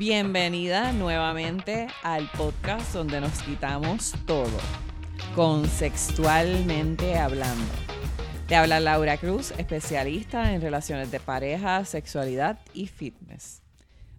Bienvenida nuevamente al podcast donde nos quitamos todo, consexualmente hablando. Te habla Laura Cruz, especialista en relaciones de pareja, sexualidad y fitness.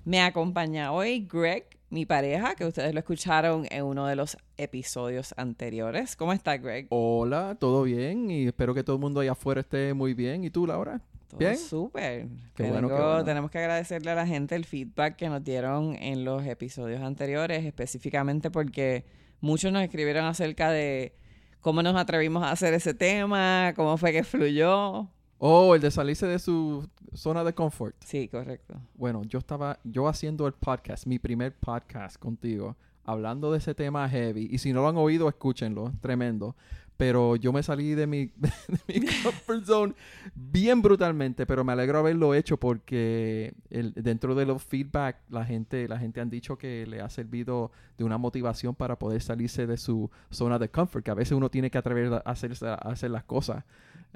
Me acompaña hoy Greg, mi pareja, que ustedes lo escucharon en uno de los episodios anteriores. ¿Cómo está Greg? Hola, todo bien y espero que todo el mundo allá afuera esté muy bien. ¿Y tú, Laura? Todo ¿Bien? súper. Qué bueno, qué bueno. Tenemos que agradecerle a la gente el feedback que nos dieron en los episodios anteriores, específicamente porque muchos nos escribieron acerca de cómo nos atrevimos a hacer ese tema, cómo fue que fluyó. Oh, el de salirse de su zona de confort. Sí, correcto. Bueno, yo estaba, yo haciendo el podcast, mi primer podcast contigo, hablando de ese tema heavy. Y si no lo han oído, escúchenlo, tremendo. Pero yo me salí de mi, de mi comfort zone bien brutalmente, pero me alegro haberlo hecho porque el- dentro de los feedback la gente, la gente han dicho que le ha servido de una motivación para poder salirse de su zona de comfort, que a veces uno tiene que atrever a hacer, a hacer las cosas.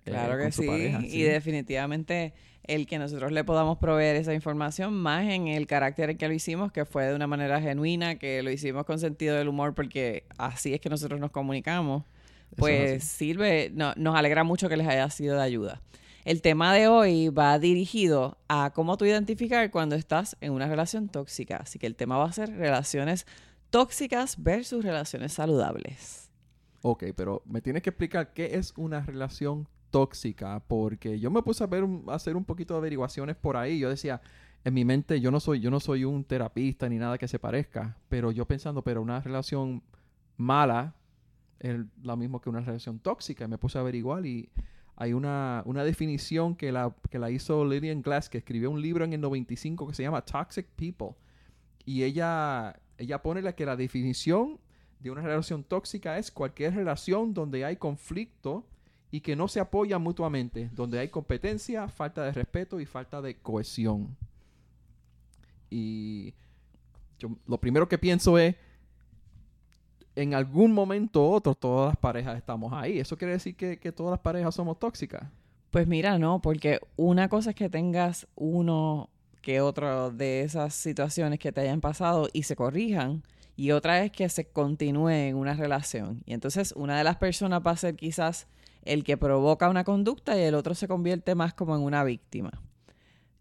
eh, Claro que con su sí. pareja, Y sí. definitivamente el que nosotros le podamos proveer esa información, más en el carácter en que lo hicimos, que fue de una manera genuina, que lo hicimos con sentido del humor, porque así es que nosotros nos comunicamos, pues sirve, no- nos alegra mucho que les haya sido de ayuda. El tema de hoy va dirigido a cómo tú identificar cuando estás en una relación tóxica. Así que el tema va a ser relaciones tóxicas versus relaciones saludables. Ok, pero me tienes que explicar qué es una relación tóxica, porque yo me puse a ver un- a hacer un poquito de averiguaciones por ahí. Yo decía, en mi mente, yo no soy, yo no soy un terapista ni nada que se parezca, pero yo pensando, pero una relación mala es lo mismo que una relación tóxica. Me puse a averiguar y hay una, una definición que la, que la hizo Lillian Glass, que escribió un libro en el 95 que se llama Toxic People. Y ella, ella pone la que la definición de una relación tóxica es cualquier relación donde hay conflicto y que no se apoyan mutuamente, donde hay competencia, falta de respeto y falta de cohesión. Y yo lo primero que pienso es, en algún momento u otro todas las parejas estamos ahí. ¿Eso quiere decir que, todas las parejas somos tóxicas? Pues mira, no, porque una cosa es que tengas uno que otro de esas situaciones que te hayan pasado y se corrijan, y otra es que se continúe en una relación. Y entonces una de las personas va a ser quizás el que provoca una conducta y el otro se convierte más como en una víctima.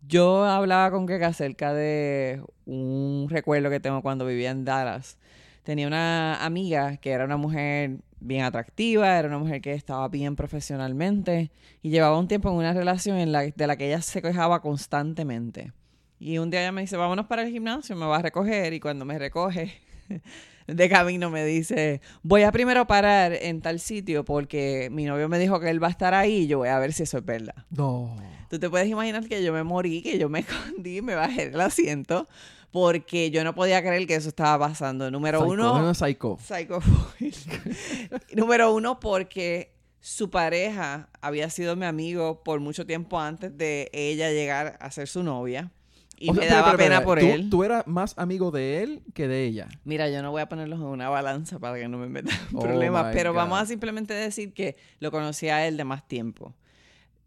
Yo hablaba con Greg acerca de un recuerdo que tengo cuando vivía en Dallas. Tenía una amiga que era una mujer bien atractiva, era una mujer que estaba bien profesionalmente y llevaba un tiempo en una relación en la, de la que ella se quejaba constantemente. Y un día ella me dice, vámonos para el gimnasio, me va a recoger y cuando me recoge de camino me dice, voy a primero parar en tal sitio porque mi novio me dijo que él va a estar ahí y yo voy a ver si eso es verdad. No. Tú te puedes imaginar que yo me morí, que yo me escondí, me bajé del asiento porque yo no podía creer que eso estaba pasando. Número Psycho, uno, no psycho. Psychophobia. Número uno, porque su pareja había sido mi amigo por mucho tiempo antes de ella llegar a ser su novia. Y O me sea, daba pena por ¿Tú, él. Tú eras más amigo de él que de ella. Mira, yo no voy a ponerlos en una balanza para que no me metan Oh, problemas, pero God. vamos a simplemente decir que lo conocí a él de más tiempo.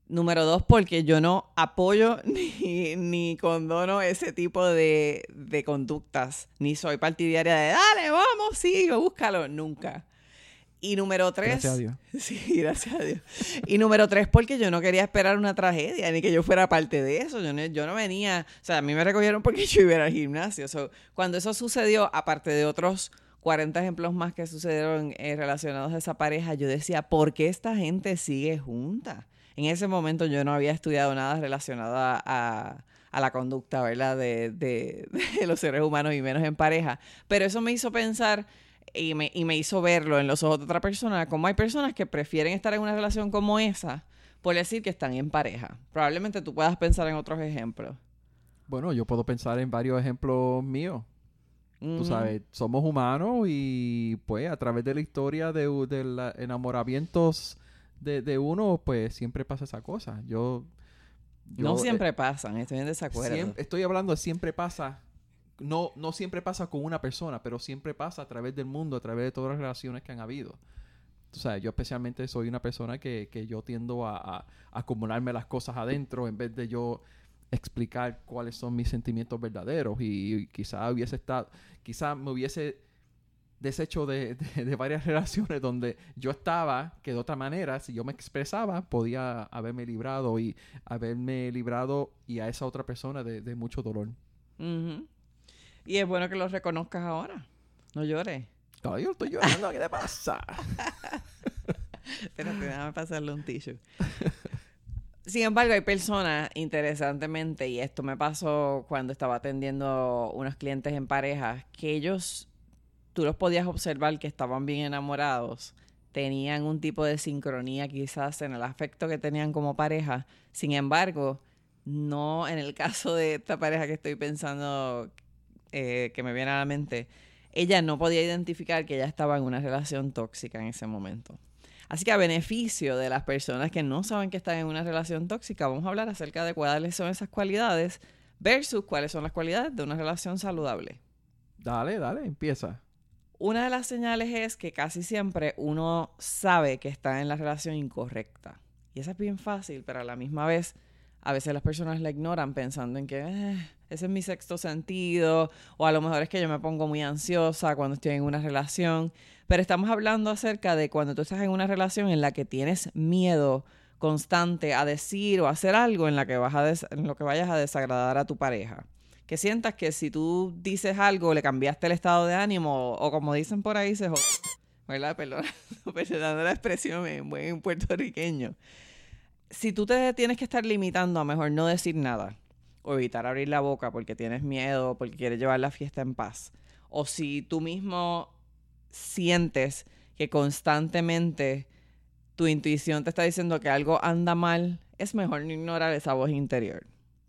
Número dos, porque yo no apoyo ni, ni condono ese tipo de, de conductas, ni soy partidaria de dale, vamos, sigue, búscalo, nunca. Y número tres, Gracias a Dios. Sí, gracias a Dios. Y número tres, porque yo no quería esperar una tragedia, ni que yo fuera parte de eso. Yo no, yo no venía, o sea, a mí me recogieron porque yo iba al gimnasio. So, cuando eso sucedió, aparte de otros 40 ejemplos más que sucedieron eh, relacionados a esa pareja, yo decía, ¿por qué esta gente sigue junta? En ese momento yo no había estudiado nada relacionado a, a- a la conducta, ¿verdad? De, de- de los seres humanos y menos en pareja. Pero eso me hizo pensar y me, y me hizo verlo en los ojos de otra persona, como hay personas que prefieren estar en una relación como esa por decir que están en pareja. Probablemente tú puedas pensar en otros ejemplos. Bueno, yo puedo pensar en varios ejemplos míos. Tú sabes, somos humanos y pues a través de la historia de, de la- enamoramientos de, de uno, pues siempre pasa esa cosa. Yo... no yo, eh, siempre pasan, estoy en desacuerdo. siem- estoy hablando de siempre pasa. No, no siempre pasa con una persona, pero siempre pasa a través del mundo, a través de todas las relaciones que han habido. O sea, yo especialmente soy una persona que, que yo tiendo a, a- a acumularme las cosas adentro en vez de yo explicar cuáles son mis sentimientos verdaderos y, quizá hubiese estado, quizá me hubiese deshecho de, de, varias relaciones donde yo estaba, que de otra manera, si yo me expresaba, podía haberme librado y haberme librado y a esa otra persona de, mucho dolor. Y es bueno que lo reconozcas ahora. No llores. No, yo estoy llorando. ¿Qué te pasa? Espérate, déjame pasarle un tissue. Sin embargo, hay personas, interesantemente, y esto me pasó cuando estaba atendiendo unos clientes en pareja, que ellos, tú los podías observar que estaban bien enamorados, tenían un tipo de sincronía quizás en el afecto que tenían como pareja. Sin embargo, no en el caso de esta pareja que estoy pensando, eh, que me viene a la mente, ella no podía identificar que ella estaba en una relación tóxica en ese momento. Así que a beneficio de las personas que no saben que están en una relación tóxica, vamos a hablar acerca de cuáles son esas cualidades versus cuáles son las cualidades de una relación saludable. Dale, dale, empieza. Una de las señales es que casi siempre uno sabe que está en la relación incorrecta. Y eso es bien fácil, pero a la misma vez, a veces las personas la ignoran pensando en que eh, ese es mi sexto sentido, o a lo mejor es que yo me pongo muy ansiosa cuando estoy en una relación. Pero estamos hablando acerca de cuando tú estás en una relación en la que tienes miedo constante a decir o hacer algo en, la en lo que vayas a desagradar a tu pareja. Que sientas que si tú dices algo, le cambiaste el estado de ánimo, o, como dicen por ahí, se ¿Verdad? Perdón, perdonando la expresión en buen puertorriqueño. Si tú te tienes que estar limitando a mejor no decir nada, o evitar abrir la boca porque tienes miedo, porque quieres llevar la fiesta en paz, o si tú mismo sientes que constantemente tu intuición te está diciendo que algo anda mal, es mejor no ignorar esa voz interior.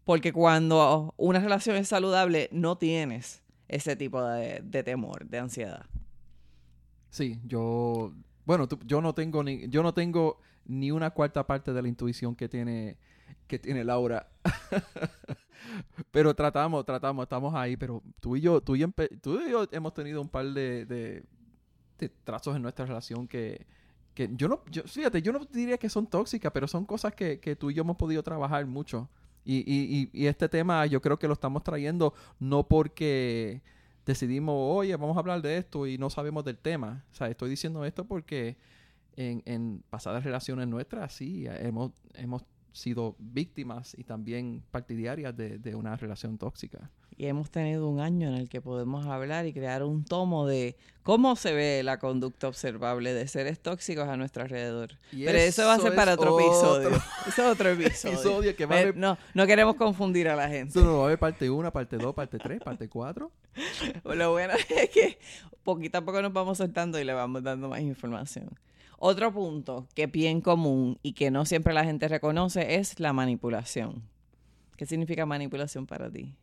Porque cuando una relación es saludable, no tienes ese tipo de, temor, de ansiedad. Sí, yo, bueno, yo no tengo ni, yo no tengo ni una cuarta parte de la intuición que tiene, que tiene Laura. pero tratamos, tratamos, estamos ahí, pero tú y yo, tú y, tú y yo hemos tenido un par de trazos en nuestra relación que, que yo no, yo, fíjate, yo no diría que son tóxicas, pero son cosas que, que tú y yo hemos podido trabajar mucho. Y, y, y, este tema yo creo que lo estamos trayendo no porque decidimos, oye, vamos a hablar de esto y no sabemos del tema. O sea, estoy diciendo esto porque en, en pasadas relaciones nuestras sí hemos, hemos sido víctimas y también partidarias de, de una relación tóxica y hemos tenido un año en el que podemos hablar y crear un tomo de cómo se ve la conducta observable de seres tóxicos a nuestro alrededor. Pero eso, va a ser para otro, episodio. Eso es otro episodio. que va a no, no queremos confundir a la gente. Eso no va a haber parte 1, parte 2, parte 3, parte 4. Lo bueno es que poquito a poco nos vamos soltando y le vamos dando más información. Otro punto que es bien común y que no siempre la gente reconoce es la manipulación. ¿Qué significa manipulación para ti?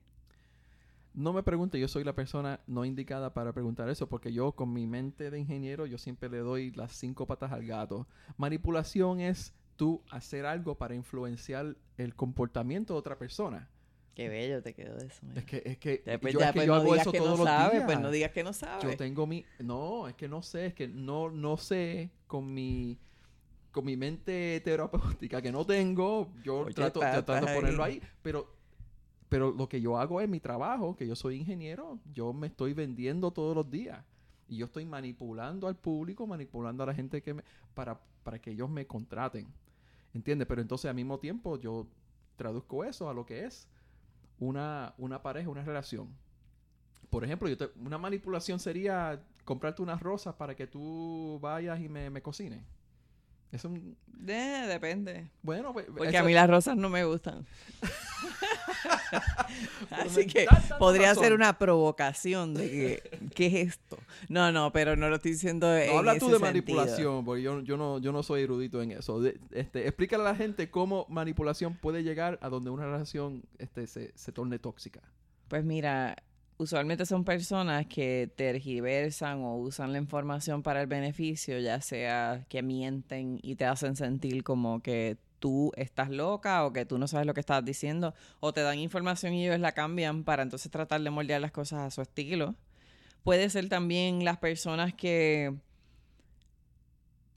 no me pregunte, yo soy la persona no indicada para preguntar eso, porque yo con mi mente de ingeniero, yo siempre le doy las cinco patas al gato. Manipulación es tú hacer algo para influenciar el comportamiento de otra persona. Qué bello te quedó eso. Es que, es que yo, pues que yo hago eso todos los días. Pues no digas que no sabes. Yo tengo mi... No, es que no sé, es que no, no sé con mi con mi mente terapéutica que no tengo, yo trato, trato de ponerlo ahí, pero pero lo que yo hago es mi trabajo, que yo soy ingeniero, yo me estoy vendiendo todos los días. Y yo estoy manipulando al público, manipulando a la gente que me, para, para que ellos me contraten. ¿Entiendes? Pero entonces al mismo tiempo yo traduzco eso a lo que es una, una pareja, una relación. Por ejemplo, yo una manipulación sería comprarte unas rosas para que tú vayas y me, me cocines. Es un... depende. Bueno, pues, porque a mí las rosas no me gustan. Así que podría ser una provocación de que, ¿qué es esto? No, no, pero no lo estoy diciendo no, habla tú de manipulación, porque yo, yo, no, yo no soy erudito en eso. este, explícale a la gente cómo manipulación puede llegar a donde una relación este, se, se torne tóxica. Pues mira, usualmente son personas que tergiversan o usan la información para el beneficio, ya sea que mienten y te hacen sentir como que tú estás loca o que tú no sabes lo que estás diciendo, o te dan información y ellos la cambian para entonces tratar de moldear las cosas a su estilo. Puede ser también las personas que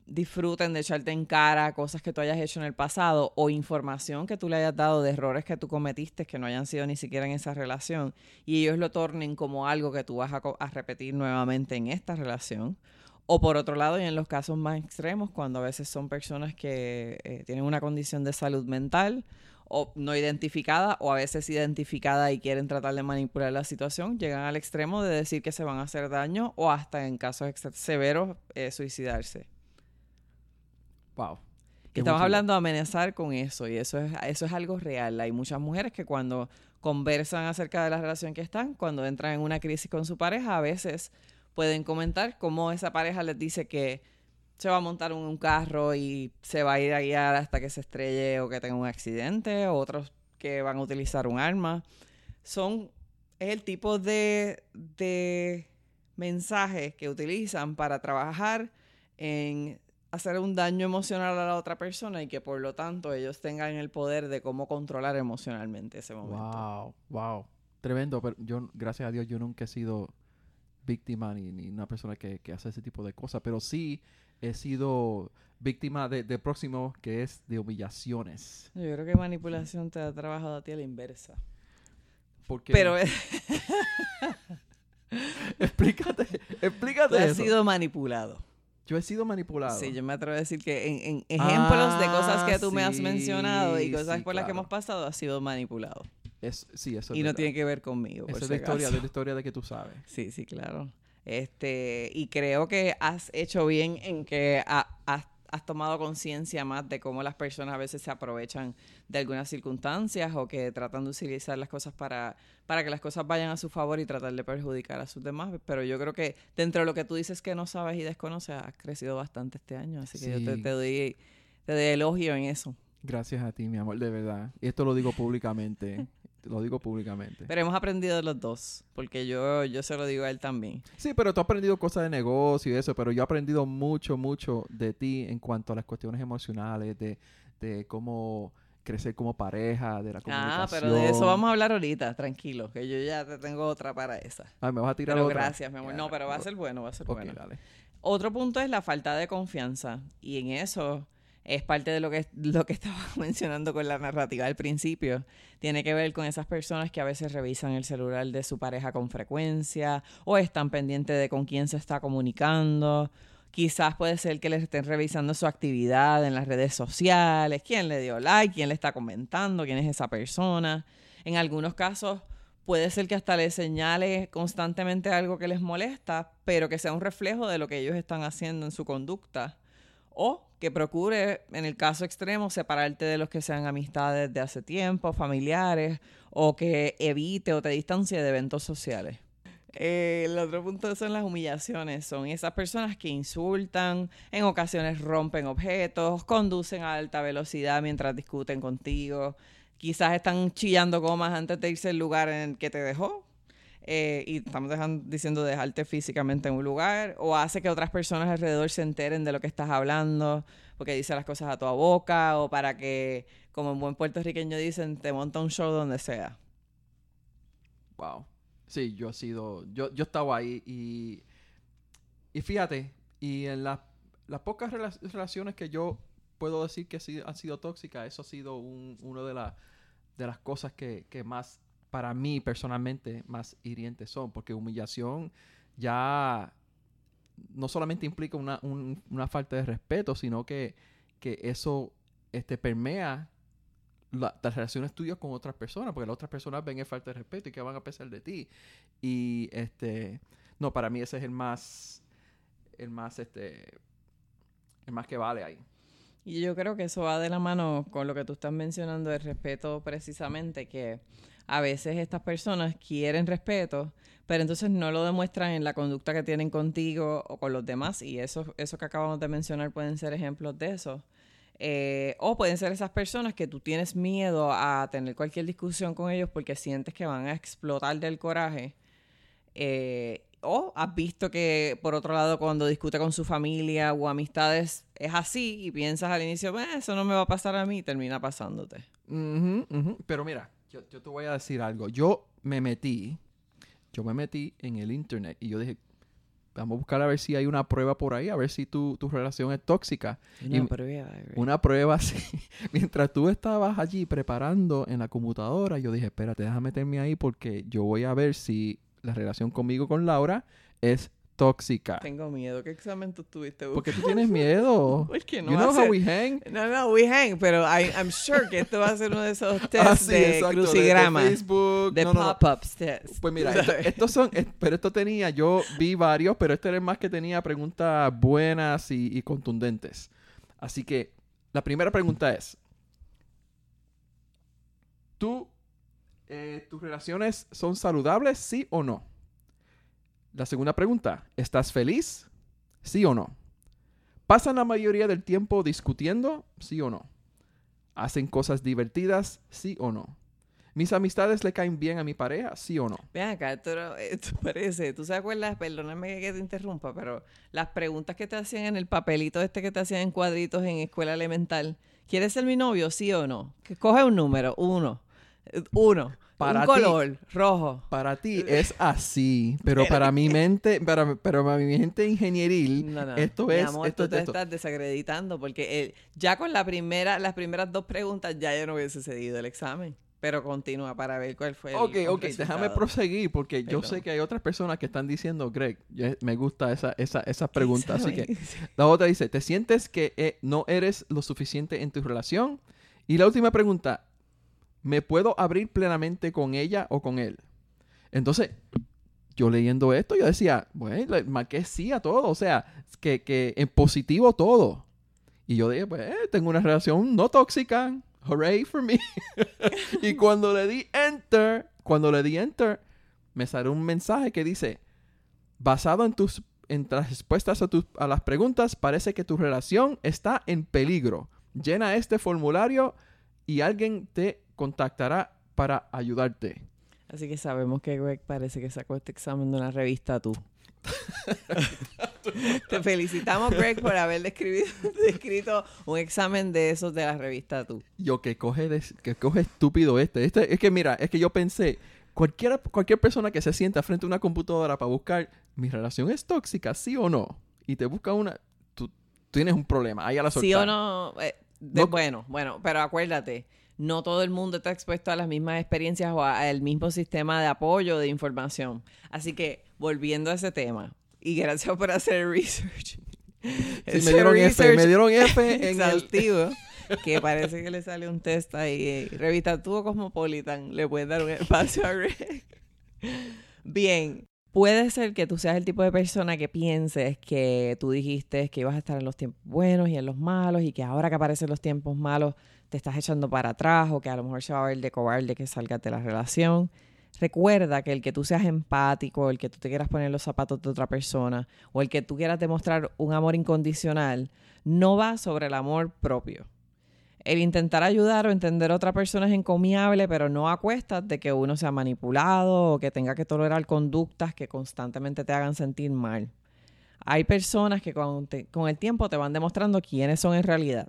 disfruten de echarte en cara cosas que tú hayas hecho en el pasado o información que tú le hayas dado de errores que tú cometiste que no hayan sido ni siquiera en esa relación y ellos lo tornen como algo que tú vas a, repetir nuevamente en esta relación. O por otro lado, y en los casos más extremos, cuando a veces son personas que eh, tienen una condición de salud mental o no identificada o a veces identificada y quieren tratar de manipular la situación, llegan al extremo de decir que se van a hacer daño o hasta en casos severos eh, suicidarse. Wow. Estamos hablando de amenazar con eso y eso es, eso es algo real. Hay muchas mujeres que cuando conversan acerca de la relación que están, cuando entran en una crisis con su pareja, a veces pueden comentar cómo esa pareja les dice que se va a montar en un carro y se va a ir a guiar hasta que se estrelle o que tenga un accidente, o otros que van a utilizar un arma. Son, es el tipo de, de mensajes que utilizan para trabajar en hacer un daño emocional a la otra persona y que por lo tanto ellos tengan el poder de cómo controlar emocionalmente ese momento. Wow, wow. Tremendo, pero yo, gracias a Dios, yo nunca he sido víctima ni, ni una persona que, que, hace ese tipo de cosas, pero sí he sido víctima de, de, próximo que es de humillaciones. Yo creo que manipulación te ha trabajado a ti a la inversa. Porque... Pero... explícate, explícate. Tú has sido manipulado. Yo he sido manipulado. Sí, yo me atrevo a decir que en, ejemplos de cosas que tú me has mencionado y cosas por las que hemos pasado, has sido manipulado. Es, sí, eso y no tiene que ver conmigo. Esa es la historia, de la historia de que tú sabes. Sí, sí, claro. Este, y creo que has hecho bien en que has has tomado conciencia más de cómo las personas a veces se aprovechan de algunas circunstancias o que tratan de utilizar las cosas para, para que las cosas vayan a su favor y tratar de perjudicar a sus demás. Pero yo creo que dentro de lo que tú dices que no sabes y desconoces, has crecido bastante este año. Así que yo te, te, doy, te doy elogio en eso. Gracias a ti, mi amor, de verdad. Y esto lo digo públicamente. Lo digo públicamente. Pero hemos aprendido de los dos, porque yo, yo se lo digo a él también. Sí, pero tú has aprendido cosas de negocio y eso, pero yo he aprendido mucho, mucho de ti en cuanto a las cuestiones emocionales, de, de cómo crecer como pareja, de la comunicación. Ah, pero de eso vamos a hablar ahorita, tranquilo, que yo ya te tengo otra para esa. Ah, me vas a tirar pero otra. gracias, mi amor. no, pero va a ser bueno, va a ser bueno. Dale. Otro punto es la falta de confianza. Y en eso es parte de lo que, lo que estaba mencionando con la narrativa al principio. Tiene que ver con esas personas que a veces revisan el celular de su pareja con frecuencia o están pendientes de con quién se está comunicando. Quizás puede ser que les estén revisando su actividad en las redes sociales, quién le dio like, quién le está comentando, quién es esa persona. En algunos casos puede ser que hasta les señale constantemente algo que les molesta, pero que sea un reflejo de lo que ellos están haciendo en su conducta o que procure, en el caso extremo, separarte de los que sean amistades de hace tiempo, familiares, o que evite o te distancie de eventos sociales. Eh, el otro punto son las humillaciones. Son esas personas que insultan, en ocasiones rompen objetos, conducen a alta velocidad mientras discuten contigo. Quizás están chillando gomas antes de irse al lugar en el que te dejó, eh, y estamos diciendo dejarte físicamente en un lugar, o hace que otras personas alrededor se enteren de lo que estás hablando, porque dice las cosas a tu boca, o para que, como en buen puertorriqueño dicen, te monta un show donde sea. Wow. Sí, yo he sido, yo, yo estaba ahí y, y fíjate, y en las pocas relaciones que yo puedo decir que han sido tóxicas, eso ha sido un, una de, de las cosas que, que más para mí personalmente más hirientes son, porque humillación ya no solamente implica una, una falta de respeto, sino que, que eso este, permea las relaciones tuyas con otras personas, porque las otras personas ven el falta de respeto y que van a pesar de ti. Y este, no, para mí ese es el más, el más, este, el más que vale ahí. Y yo creo que eso va de la mano con lo que tú estás mencionando, el respeto precisamente, que a veces estas personas quieren respeto, pero entonces no lo demuestran en la conducta que tienen contigo o con los demás. Y eso, eso que acabamos de mencionar pueden ser ejemplos de eso. Eh, o pueden ser esas personas que tú tienes miedo a tener cualquier discusión con ellos porque sientes que van a explotar del coraje. Eh, o has visto que, por otro lado, cuando discute con su familia o amistades, es así y piensas al inicio, eso no me va a pasar a mí, termina pasándote. Pero mira, yo, yo, te voy a decir algo. Yo me metí, yo me metí en el internet y yo dije, vamos a buscar a ver si hay una prueba por ahí, a ver si tu, tu relación es tóxica. Una Y- prueba. Una prueba, sí. Mientras tú estabas allí preparando en la computadora, yo dije, espérate, déjame meterme ahí porque yo voy a ver si la relación conmigo con Laura es tóxica. Tengo miedo. ¿Qué examen tú tuviste? Porque tú tienes miedo. Porque no you know ser- how we hang? No, no, we hang, pero I, I'm sure que esto va a ser uno de esos tests Ah, sí, de exacto, crucigrama. De, Facebook. De No, pop-ups test. Pues mira, esto- estos son, pero esto tenía, yo vi varios, pero este era el más que tenía preguntas buenas y, y contundentes. Así que la primera pregunta es, ¿tú, eh, tus relaciones son saludables, sí o no? La segunda pregunta, ¿estás feliz? ¿Sí o no? ¿Pasan la mayoría del tiempo discutiendo? ¿Sí o no? ¿Hacen cosas divertidas? ¿Sí o no? ¿Mis amistades le caen bien a mi pareja? ¿Sí o no? Vean acá, esto, esto parece, tú se acuerdas, perdóname que te interrumpa, pero las preguntas que te hacían en el papelito este que te hacían en cuadritos en escuela elemental, ¿quieres ser mi novio, sí o no? Que coge un número, uno, eh, uno, Para un ti. color, rojo. Para ti es así, pero para mi mente, para, pero para mi mente ingenieril, No, no, esto mi es, amor, esto, tú te esto- estás desacreditando porque eh, ya con la primera, las primeras dos preguntas ya yo no hubiese cedido el examen. Pero continúa para ver cuál fue Ok, el ok, déjame resultado. proseguir porque yo Perdón. sé que hay otras personas que están diciendo, Greg, yo- me gusta esa, esa, esas preguntas, así que la otra dice, ¿te sientes que eh, no eres lo suficiente en tu relación? Y la última pregunta, ¿me puedo abrir plenamente con ella o con él? Entonces, yo leyendo esto, yo decía, bueno, marqué sí a todo, o sea, que, que en positivo todo. Y yo dije, pues, tengo una relación no tóxica, hooray for me. y cuando le di enter, cuando le di enter, me salió un mensaje que dice, basado en tus en las respuestas a, tus- a las preguntas, parece que tu relación está en peligro. Llena este formulario y alguien te contactará para ayudarte. Así que sabemos que Greg parece que sacó este examen de una revista tú. Te felicitamos, Greg, por haber descrito un examen de esos de la revista tú. Yo que coge, de- que coge estúpido este. este. Es que mira, es que yo pensé, cualquiera, cualquier persona que se sienta frente a una computadora para buscar, mi relación es tóxica, sí o no, y te busca una, tú tienes un problema, ahí a la Sí o no, eh, de- No- bueno, bueno, pero acuérdate, no todo el mundo está expuesto a las mismas experiencias o al mismo sistema de apoyo de información. Así que, volviendo a ese tema, y gracias por hacer research. Sí, me dieron F, me dieron F en el... que parece que le sale un test ahí. eh, Revista Tú o Cosmopolitan, le puedes dar un espacio a Greg. Bien, puede ser que tú seas el tipo de persona que pienses que tú dijiste que ibas a estar en los tiempos buenos y en los malos y que ahora que aparecen los tiempos malos te estás echando para atrás o que a lo mejor se va a ver de cobarde que salgas de la relación. Recuerda que el que tú seas empático, el que tú te quieras poner los zapatos de otra persona o el que tú quieras demostrar un amor incondicional no va sobre el amor propio. El intentar ayudar o entender a otra persona es encomiable, pero no a cuestas de que uno sea manipulado o que tenga que tolerar conductas que constantemente te hagan sentir mal. Hay personas que con el tiempo te van demostrando quiénes son en realidad.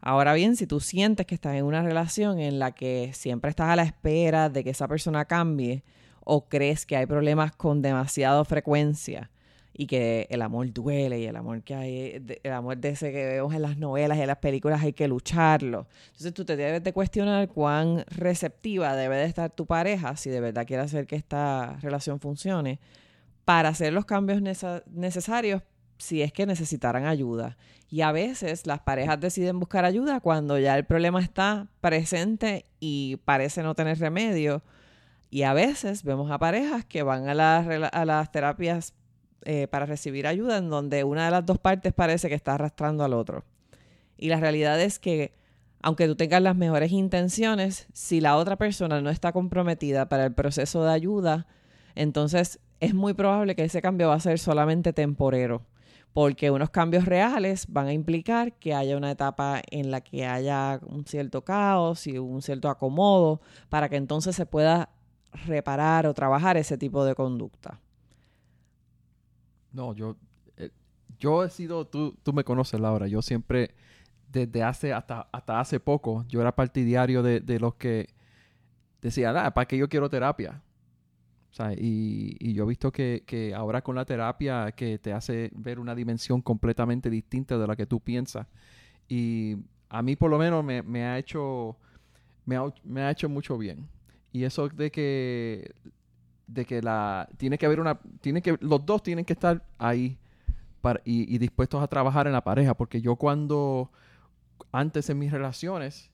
Ahora bien, si tú sientes que estás en una relación en la que siempre estás a la espera de que esa persona cambie o crees que hay problemas con demasiada frecuencia y que el amor duele y el amor que hay, el amor de ese que vemos en las novelas y en las películas hay que lucharlo. Entonces tú te debes de cuestionar cuán receptiva debe de estar tu pareja si de verdad quiere hacer que esta relación funcione para hacer los cambios necesarios si es que necesitaran ayuda. Y a veces las parejas deciden buscar ayuda cuando ya el problema está presente y parece no tener remedio. Y a veces vemos a parejas que van a las, a las terapias eh, para recibir ayuda en donde una de las dos partes parece que está arrastrando al otro. Y la realidad es que aunque tú tengas las mejores intenciones, si la otra persona no está comprometida para el proceso de ayuda, entonces es muy probable que ese cambio va a ser solamente temporero, porque unos cambios reales van a implicar que haya una etapa en la que haya un cierto caos y un cierto acomodo para que entonces se pueda reparar o trabajar ese tipo de conducta. No, yo, eh, yo he sido, tú, tú me conoces, Laura, yo siempre, desde hace, hasta, hasta hace poco, yo era partidario de, de los que decían, ah, ¿para qué yo quiero terapia? Y, y yo he visto que, que ahora con la terapia que te hace ver una dimensión completamente distinta de la que tú piensas. Y a mí por lo menos me, me ha hecho me ha, me ha hecho mucho bien. Y eso de que de que la tiene que haber una tiene que los dos tienen que estar ahí para, y, y dispuestos a trabajar en la pareja porque yo cuando antes en mis relaciones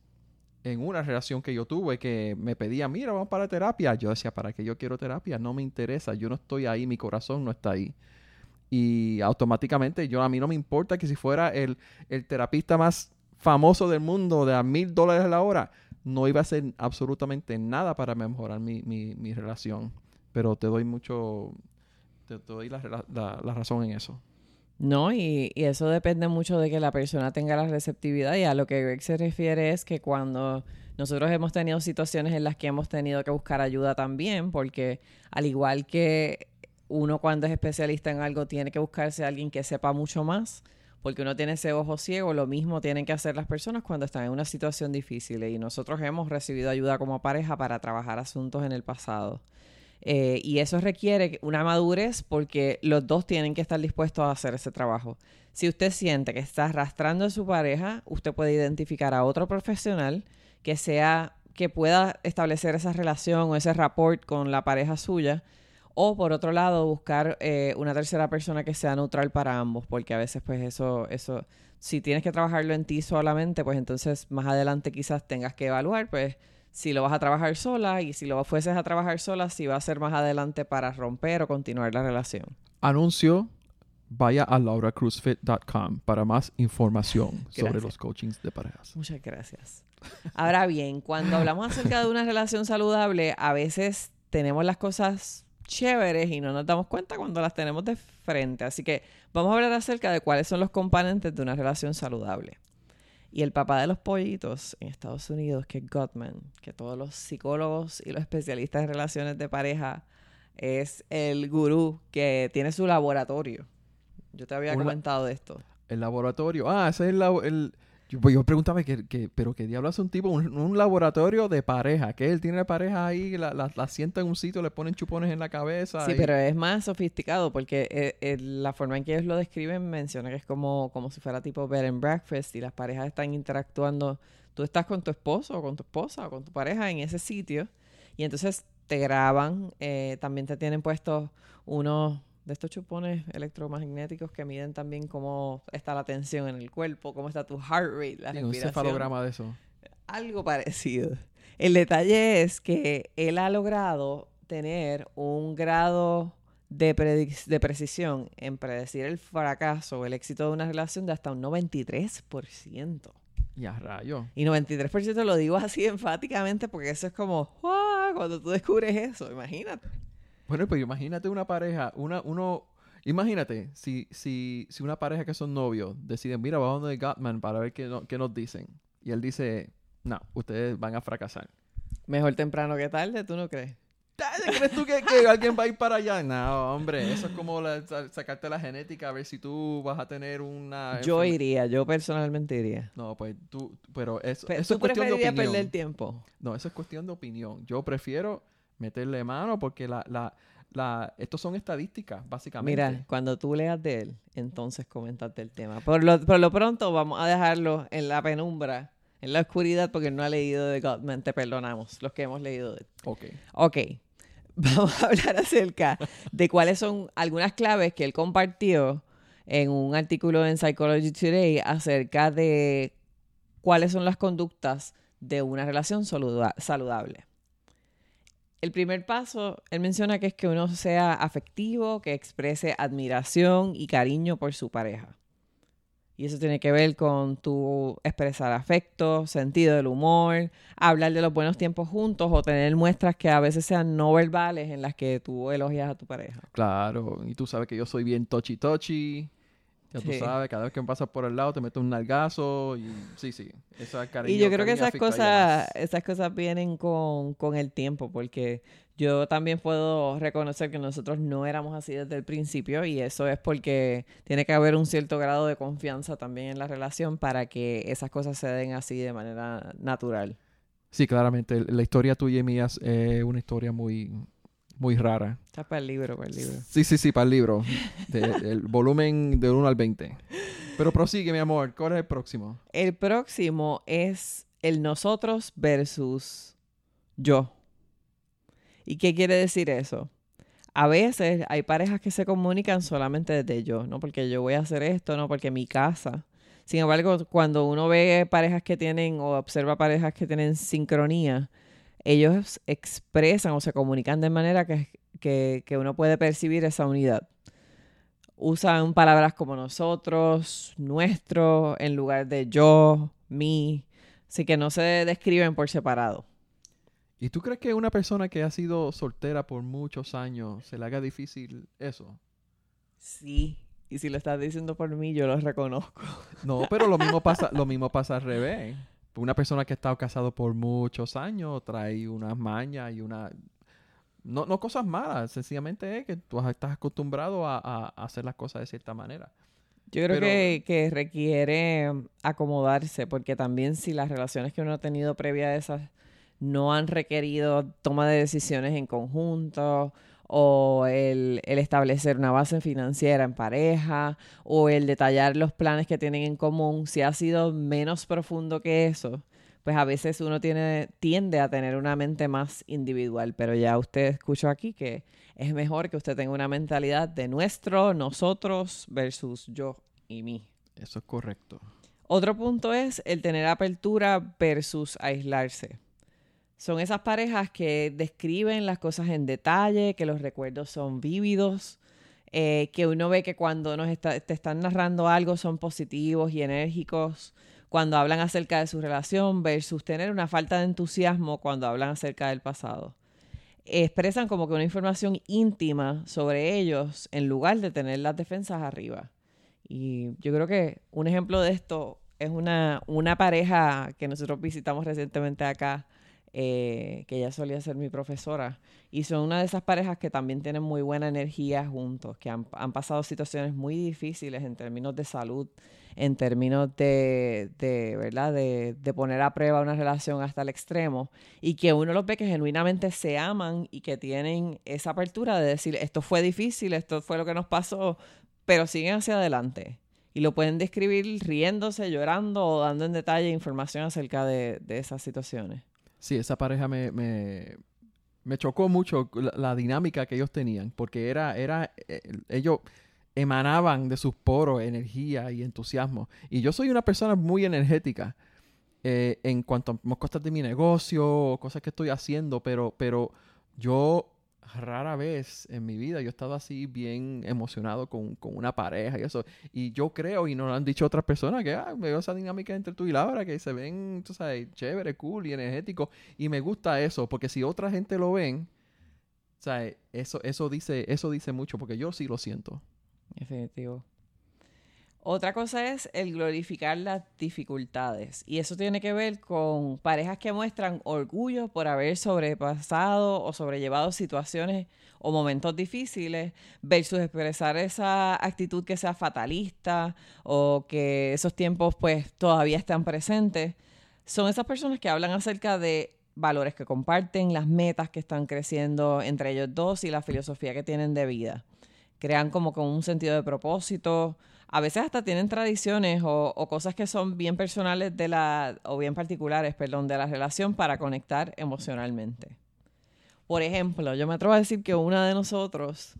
en una relación que yo tuve que me pedía, mira, vamos para terapia. Yo decía, ¿para qué yo quiero terapia? No me interesa, yo no estoy ahí, mi corazón no está ahí. Y automáticamente yo a mí no me importa que si fuera el, el terapista más famoso del mundo de a mil dólares a la hora, no iba a hacer absolutamente nada para mejorar mi, mi, mi relación. Pero te doy mucho, te, te doy la, la, la razón en eso. No, y, y, eso depende mucho de que la persona tenga la receptividad y a lo que Greg se refiere es que cuando nosotros hemos tenido situaciones en las que hemos tenido que buscar ayuda también, porque al igual que uno cuando es especialista en algo tiene que buscarse a alguien que sepa mucho más, porque uno tiene ese ojo ciego, lo mismo tienen que hacer las personas cuando están en una situación difícil y nosotros hemos recibido ayuda como pareja para trabajar asuntos en el pasado. Eh, y eso requiere una madurez porque los dos tienen que estar dispuestos a hacer ese trabajo. Si usted siente que está arrastrando a su pareja, usted puede identificar a otro profesional que sea que pueda establecer esa relación o ese rapport con la pareja suya. O por otro lado, buscar eh, una tercera persona que sea neutral para ambos, porque a veces pues eso, eso, si tienes que trabajarlo en ti solamente, pues entonces más adelante quizás tengas que evaluar, pues si lo vas a trabajar sola y si lo fueses a trabajar sola, si va a ser más adelante para romper o continuar la relación. Anuncio, vaya a lauracruzfit.com para más información sobre los coachings de parejas. Muchas gracias. Ahora bien, cuando hablamos acerca de una relación saludable, a veces tenemos las cosas chéveres y no nos damos cuenta cuando las tenemos de frente. Así que vamos a hablar acerca de cuáles son los componentes de una relación saludable. Y el papá de los pollitos en Estados Unidos, que es Gottman, que todos los psicólogos y los especialistas en relaciones de pareja es el gurú que tiene su laboratorio. Yo te había comentado de esto. El laboratorio. Ah, ese es el, el, yo, pues yo preguntaba, que, que, ¿pero qué diablo hace un tipo? Un, un, laboratorio de pareja. Que él tiene la pareja ahí, la, la, la, sienta en un sitio, le ponen chupones en la cabeza. Sí, y... pero es más sofisticado porque eh, eh, la forma en que ellos lo describen menciona que es como, como si fuera tipo bed and breakfast y las parejas están interactuando. Tú estás con tu esposo o con tu esposa o con tu pareja en ese sitio y entonces te graban. Eh, también te tienen puestos unos de estos chupones electromagnéticos que miden también cómo está la tensión en el cuerpo, cómo está tu heart rate, la sí, respiración. un cefalograma de eso. Algo parecido. El detalle es que él ha logrado tener un grado de, de precisión en predecir el fracaso o el éxito de una relación de hasta un 93%. Y a rayo. Y 93% lo digo así enfáticamente porque eso es como, ¡wow! Cuando tú descubres eso, imagínate. Bueno, pues imagínate una pareja, una, uno, imagínate, si, si, si una pareja que son novios deciden, mira, vamos donde Gottman para ver qué, no, qué nos dicen. Y él dice, no, ustedes van a fracasar. Mejor temprano que tarde, ¿tú no crees? ¿Crees tú que, que, alguien va a ir para allá? No, hombre, eso es como la, sacarte la genética a ver si tú vas a tener una... Yo iría, yo personalmente iría. No, pues tú, pero eso, pero eso ¿tú es cuestión de opinión. perder tiempo? No, eso es cuestión de opinión. Yo prefiero meterle mano porque la, la, la, estos son estadísticas, básicamente. Mira, cuando tú leas de él, entonces comentate el tema. Por lo, por lo pronto vamos a dejarlo en la penumbra, en la oscuridad, porque no ha leído de Gottman. Te perdonamos, los que hemos leído de él. Ok. Ok. Vamos a hablar acerca de cuáles son algunas claves que él compartió en un artículo en Psychology Today acerca de cuáles son las conductas de una relación saludable. El primer paso, él menciona que es que uno sea afectivo, que exprese admiración y cariño por su pareja. Y eso tiene que ver con tu expresar afecto, sentido del humor, hablar de los buenos tiempos juntos o tener muestras que a veces sean no verbales en las que tú elogias a tu pareja. Claro, y tú sabes que yo soy bien tochi tochi. Ya sí. tú sabes, cada vez que me pasas por el lado te meto un nalgazo y sí, sí. Esa cariño, y yo creo que esas cosas, esas cosas vienen con, con el tiempo, porque yo también puedo reconocer que nosotros no éramos así desde el principio y eso es porque tiene que haber un cierto grado de confianza también en la relación para que esas cosas se den así de manera natural. Sí, claramente. La historia tuya y mía es eh, una historia muy muy rara. Está para el libro, para el libro. Sí, sí, sí, para el libro. De- el volumen de 1 al 20. Pero prosigue, mi amor. ¿Cuál es el próximo? El próximo es el nosotros versus yo. ¿Y qué quiere decir eso? A veces hay parejas que se comunican solamente desde yo, no porque yo voy a hacer esto, no porque mi casa. Sin embargo, cuando uno ve parejas que tienen o observa parejas que tienen sincronía, ellos expresan o se comunican de manera que, que, que uno puede percibir esa unidad. Usan palabras como nosotros, nuestro, en lugar de yo, mi. Así que no se describen por separado. ¿Y tú crees que una persona que ha sido soltera por muchos años se le haga difícil eso? Sí. Y si lo estás diciendo por mí, yo lo reconozco. No, pero lo mismo pasa, lo mismo pasa al revés. Una persona que ha estado casado por muchos años trae unas mañas y una... No, no cosas malas, sencillamente es que tú estás acostumbrado a, hacer las cosas de cierta manera. Yo creo Pero- que, que requiere acomodarse, porque también si las relaciones que uno ha tenido previa a esas no han requerido toma de decisiones en conjunto, o el, el establecer una base financiera en pareja, o el detallar los planes que tienen en común, si ha sido menos profundo que eso, pues a veces uno tiene, tiende a tener una mente más individual, pero ya usted escuchó aquí que es mejor que usted tenga una mentalidad de nuestro, nosotros versus yo y mí. Eso es correcto. Otro punto es el tener apertura versus aislarse. Son esas parejas que describen las cosas en detalle, que los recuerdos son vívidos, eh, que uno ve que cuando nos te están narrando algo son positivos y enérgicos, cuando hablan acerca de su relación versus tener una falta de entusiasmo cuando hablan acerca del pasado. Expresan como que una información íntima sobre ellos en lugar de tener las defensas arriba. Y yo creo que un ejemplo de esto es una, una pareja que nosotros visitamos recientemente acá, eh, que ella solía ser mi profesora. Y son una de esas parejas que también tienen muy buena energía juntos, que han, han pasado situaciones muy difíciles en términos de salud, en términos de, de ¿verdad? De, de poner a prueba una relación hasta el extremo, y que uno los ve que genuinamente se aman y que tienen esa apertura de decir, esto fue difícil, esto fue lo que nos pasó, pero siguen hacia adelante. Y lo pueden describir riéndose, llorando o dando en detalle información acerca de, de esas situaciones. Sí, esa pareja me, me, me chocó mucho la, dinámica que ellos tenían, porque era, era, eh, ellos emanaban de sus poros energía y entusiasmo. Y yo soy una persona muy energética eh, en cuanto a cosas de mi negocio, cosas que estoy haciendo, pero, pero yo rara vez en mi vida yo he estado así bien emocionado con, con una pareja y eso. Y yo creo, y nos lo han dicho otras personas, que ah, veo esa dinámica entre tú y Laura, que se ven, tú sabes, chévere, cool y energético. Y me gusta eso, porque si otra gente lo ven, ¿sabes? Eso, eso, dice, eso dice mucho, porque yo sí lo siento. Definitivo. Otra cosa es el glorificar las dificultades. Y eso tiene que ver con parejas que muestran orgullo por haber sobrepasado o sobrellevado situaciones o momentos difíciles versus expresar esa actitud que sea fatalista o que esos tiempos pues todavía están presentes. Son esas personas que hablan acerca de valores que comparten, las metas que están creciendo entre ellos dos y la filosofía que tienen de vida crean como con un sentido de propósito. A veces hasta tienen tradiciones o, o, cosas que son bien personales de la, o bien particulares, perdón, de la relación para conectar emocionalmente. Por ejemplo, yo me atrevo a decir que una de nosotros,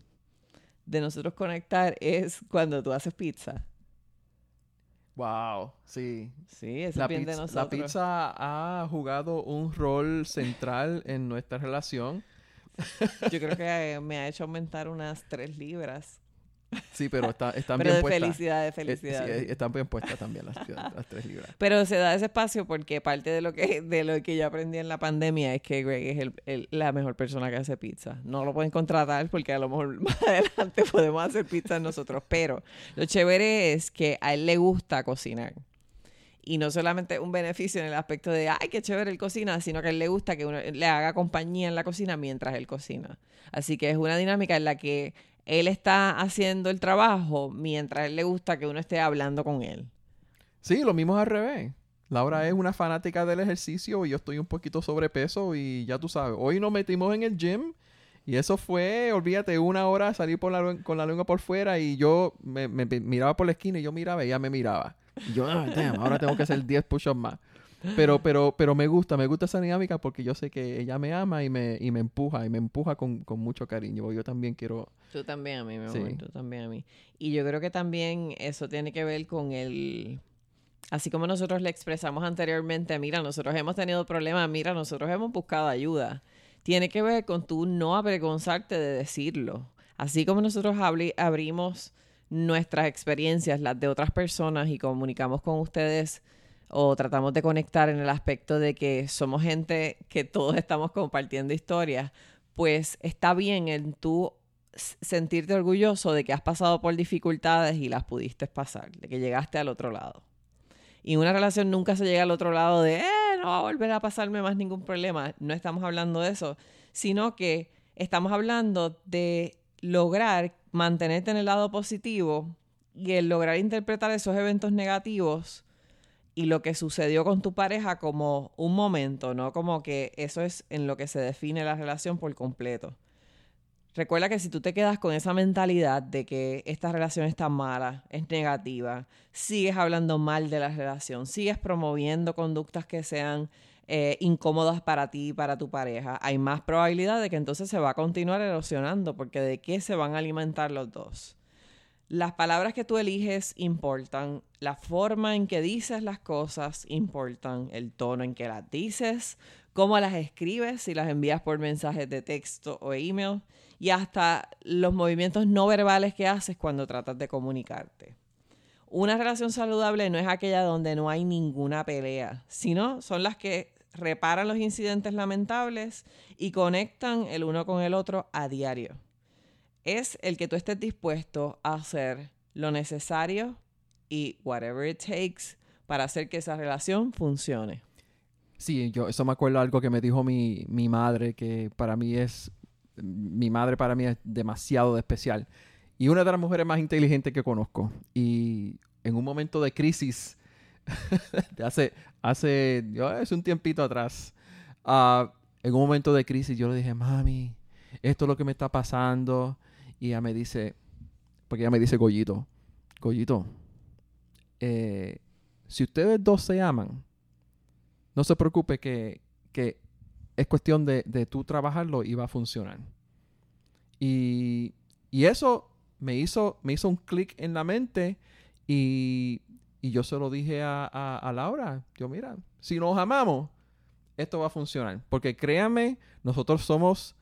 de nosotros conectar, es cuando tú haces pizza. Wow, sí. Sí, eso la es bien pizza, de nosotros. La pizza ha jugado un rol central en nuestra relación. Yo creo que me ha hecho aumentar unas tres libras. Sí, pero está, están pero bien de puestas. felicidad, de Eh, felicidad. sí, están bien puestas también las, las tres libras. Pero se da ese espacio porque parte de lo que de lo que yo aprendí en la pandemia es que Greg es el, el- la mejor persona que hace pizza. No lo pueden contratar porque a lo mejor más adelante podemos hacer pizza nosotros. Pero lo chévere es que a él le gusta cocinar. Y no solamente un beneficio en el aspecto de, ay, qué chévere él cocina, sino que a él le gusta que uno le haga compañía en la cocina mientras él cocina. Así que es una dinámica en la que él está haciendo el trabajo mientras él le gusta que uno esté hablando con él. Sí, lo mismo es al revés. Laura es una fanática del ejercicio y yo estoy un poquito sobrepeso y ya tú sabes, hoy nos metimos en el gym Y eso fue, olvídate, una hora salir por la, con la lengua por fuera y yo me, me miraba por la esquina y yo miraba y ella me miraba. Y yo, ah, ahora tengo que hacer 10 push-ups más. Pero, pero, pero me gusta, me gusta esa dinámica porque yo sé que ella me ama y me, y me empuja, y me empuja con, con mucho cariño. Yo también quiero... Tú también a mí, mi amor, tú también a mí. Y yo creo que también eso tiene que ver con el... Así como nosotros le expresamos anteriormente, mira, nosotros hemos tenido problemas, mira, nosotros hemos buscado ayuda. Tiene que ver con tú no avergonzarte de decirlo. Así como nosotros abrimos nuestras experiencias, las de otras personas y comunicamos con ustedes o tratamos de conectar en el aspecto de que somos gente que todos estamos compartiendo historias, pues está bien en tú sentirte orgulloso de que has pasado por dificultades y las pudiste pasar, de que llegaste al otro lado. Y una relación nunca se llega al otro lado de, eh, no va a volver a pasarme más ningún problema. No estamos hablando de eso, sino que estamos hablando de lograr mantenerte en el lado positivo y el lograr interpretar esos eventos negativos y lo que sucedió con tu pareja como un momento, no como que eso es en lo que se define la relación por completo. Recuerda que si tú te quedas con esa mentalidad de que esta relación está mala, es negativa, sigues hablando mal de la relación, sigues promoviendo conductas que sean eh, incómodas para ti y para tu pareja, hay más probabilidad de que entonces se va a continuar erosionando, porque de qué se van a alimentar los dos. Las palabras que tú eliges importan, la forma en que dices las cosas importan, el tono en que las dices, cómo las escribes, si las envías por mensajes de texto o email, y hasta los movimientos no verbales que haces cuando tratas de comunicarte. Una relación saludable no es aquella donde no hay ninguna pelea, sino son las que reparan los incidentes lamentables y conectan el uno con el otro a diario es el que tú estés dispuesto a hacer lo necesario y whatever it takes para hacer que esa relación funcione. Sí, yo eso me acuerdo algo que me dijo mi, mi madre, que para mí es, mi madre para mí es demasiado especial. Y una de las mujeres más inteligentes que conozco. Y en un momento de crisis, hace, hace, hace un tiempito atrás, ah, en un momento de crisis yo le dije, mami, esto es lo que me está pasando. Y ella me dice, porque ella me dice, Goyito, Goyito, eh, si ustedes dos se aman, no se preocupe que, que es cuestión de, de tú trabajarlo y va a funcionar. Y, y eso me hizo, me hizo un clic en la mente y, y, yo se lo dije a, a, a Laura. Yo, mira, si nos amamos, esto va a funcionar. Porque créanme, nosotros somos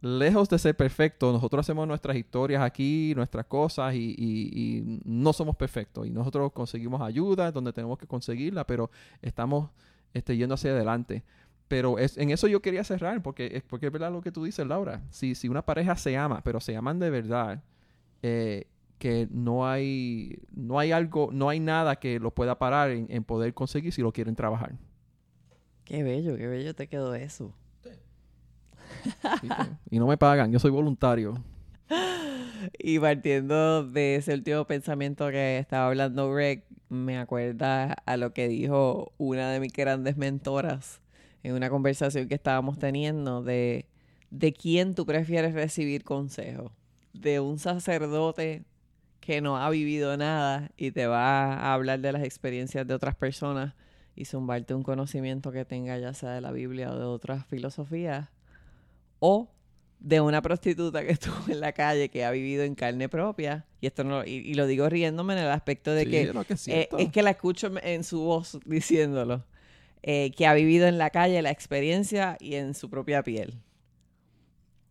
lejos de ser perfectos, nosotros hacemos nuestras historias aquí, nuestras cosas y, no somos perfectos. Y nosotros conseguimos ayuda donde tenemos que conseguirla, pero estamos este, yendo hacia adelante. Pero es, en eso yo quería cerrar, porque es, porque es verdad lo que tú dices, Laura. Si, si una pareja se ama, pero se aman de verdad, eh, que no hay, no hay algo, no hay nada que lo pueda parar en, en poder conseguir si lo quieren trabajar. Qué bello, qué bello te quedó eso y no me pagan, yo soy voluntario. Y partiendo de ese último pensamiento que estaba hablando Greg, me acuerda a lo que dijo una de mis grandes mentoras en una conversación que estábamos teniendo de, de quién tú prefieres recibir consejo. De un sacerdote que no ha vivido nada y te va a hablar de las experiencias de otras personas y zumbarte un conocimiento que tenga ya sea de la Biblia o de otras filosofías o de una prostituta que estuvo en la calle que ha vivido en carne propia. Y esto no y, lo digo riéndome en el aspecto de que, eh, es, que la escucho en su voz diciéndolo eh, que ha vivido en la calle la experiencia y en su propia piel.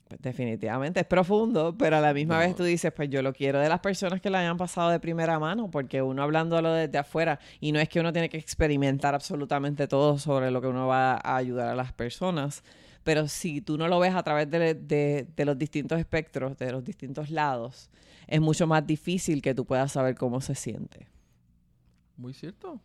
Pues definitivamente es profundo pero a la misma vez tú dices pues yo lo quiero de las personas que lo hayan pasado de primera mano porque uno hablándolo desde afuera y no es que uno tiene que experimentar absolutamente todo sobre lo que uno va a ayudar a las personas pero si tú no lo ves a través de, los distintos espectros, de los distintos lados, es mucho más difícil que tú puedas saber cómo se siente. Muy cierto.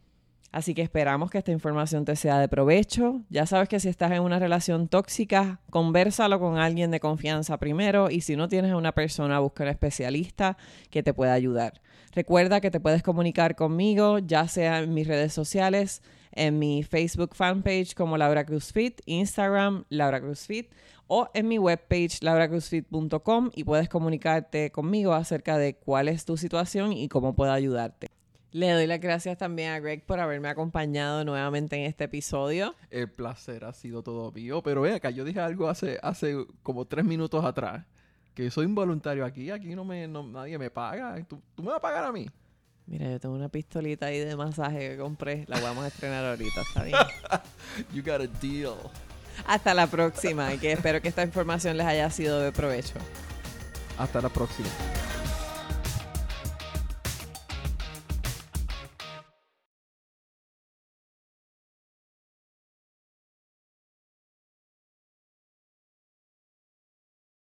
Así que esperamos que esta información te sea de provecho. Ya sabes que si estás en una relación tóxica, conversalo con alguien de confianza primero y si no tienes a una persona, busca un especialista que te pueda ayudar. Recuerda que te puedes comunicar conmigo, ya sea en mis redes sociales, en mi Facebook fanpage como Laura Cruz Fit, Instagram Laura Cruz Fit, o en mi webpage lauracruzfit.com y puedes comunicarte conmigo acerca de cuál es tu situación y cómo puedo ayudarte. Le doy las gracias también a Greg por haberme acompañado nuevamente en este episodio. El placer ha sido todo mío. Pero ve acá, yo dije algo hace, hace como tres minutos atrás. Que soy un voluntario aquí. Aquí no me, no- nadie me paga. ¿Tú, tú me vas a pagar a mí? Mira, yo tengo una pistolita ahí de masaje que compré. La vamos a estrenar ahorita, ¿está bien? You got a deal. Hasta la próxima y que espero que esta información les haya sido de provecho. Hasta la próxima.